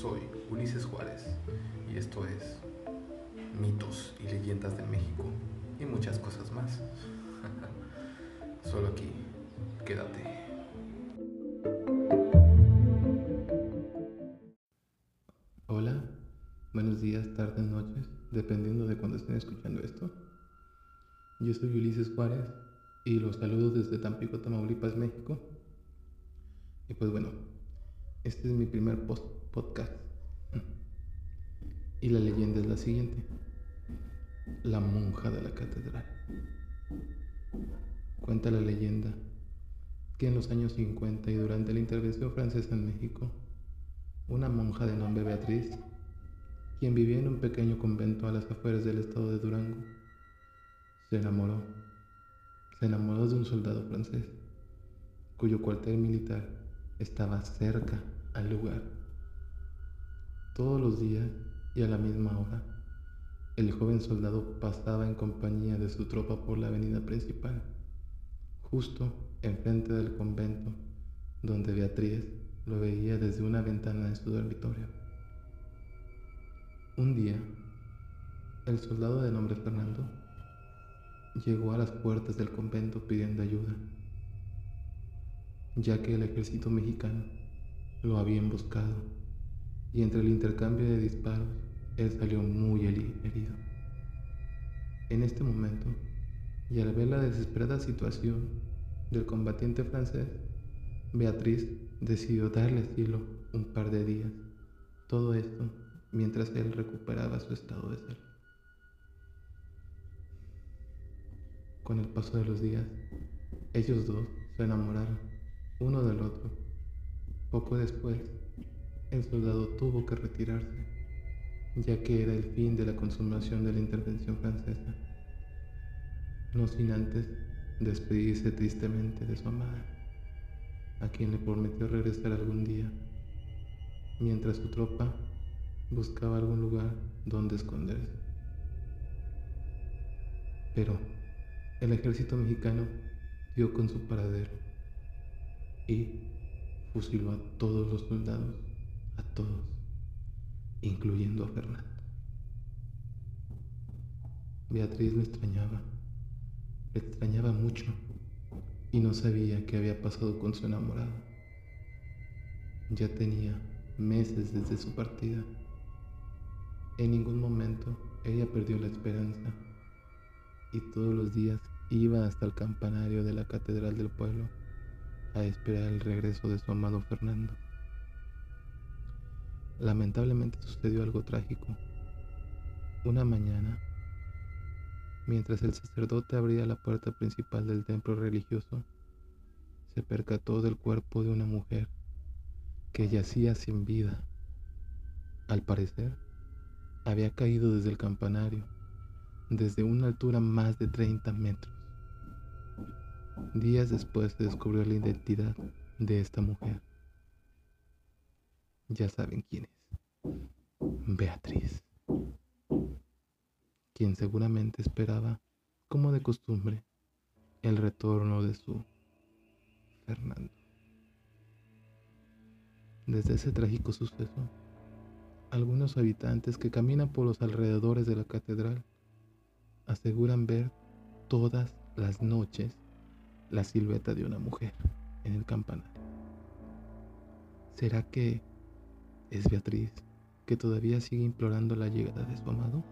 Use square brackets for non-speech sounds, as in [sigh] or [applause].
Soy Ulises Juárez y esto es Mitos y Leyendas de México y muchas cosas más. [laughs] Solo aquí, quédate. Hola, buenos días, tardes, noches, dependiendo de cuando estén escuchando esto. Yo soy Ulises Juárez y los saludo desde Tampico, Tamaulipas, México. Y pues bueno, este es mi primer post podcast. Y la leyenda es la siguiente. La monja de la catedral. Cuenta la leyenda que en los años 50 y durante la intervención francesa en México, una monja de nombre Beatriz, quien vivía en un pequeño convento a las afueras del estado de Durango, se enamoró. Se enamoró de un soldado francés, cuyo cuartel militar estaba cerca al lugar todos los días y a la misma hora, el joven soldado pasaba en compañía de su tropa por la avenida principal, justo enfrente del convento, donde Beatriz lo veía desde una ventana de su dormitorio. Un día, el soldado de nombre Fernando llegó a las puertas del convento pidiendo ayuda, ya que el ejército mexicano lo había emboscado y entre el intercambio de disparos, él salió muy herido. En este momento, y al ver la desesperada situación del combatiente francés, Beatriz decidió darle asilo un par de días. Todo esto mientras él recuperaba su estado de salud. Con el paso de los días, ellos dos se enamoraron uno del otro. Poco después, el soldado tuvo que retirarse, ya que era el fin de la consumación de la intervención francesa, no sin antes despedirse tristemente de su amada, a quien le prometió regresar algún día, mientras su tropa buscaba algún lugar donde esconderse. Pero el ejército mexicano dio con su paradero y fusiló a todos los soldados a todos, incluyendo a Fernando. Beatriz me extrañaba, me extrañaba mucho y no sabía qué había pasado con su enamorado. Ya tenía meses desde su partida. En ningún momento ella perdió la esperanza y todos los días iba hasta el campanario de la catedral del pueblo a esperar el regreso de su amado Fernando. Lamentablemente sucedió algo trágico. Una mañana, mientras el sacerdote abría la puerta principal del templo religioso, se percató del cuerpo de una mujer que yacía sin vida. Al parecer, había caído desde el campanario, desde una altura más de 30 metros. Días después se descubrió la identidad de esta mujer. Ya saben quién es. Beatriz. Quien seguramente esperaba, como de costumbre, el retorno de su Fernando. Desde ese trágico suceso, algunos habitantes que caminan por los alrededores de la catedral aseguran ver todas las noches la silueta de una mujer en el campanario. ¿Será que es Beatriz, que todavía sigue implorando la llegada de su amado.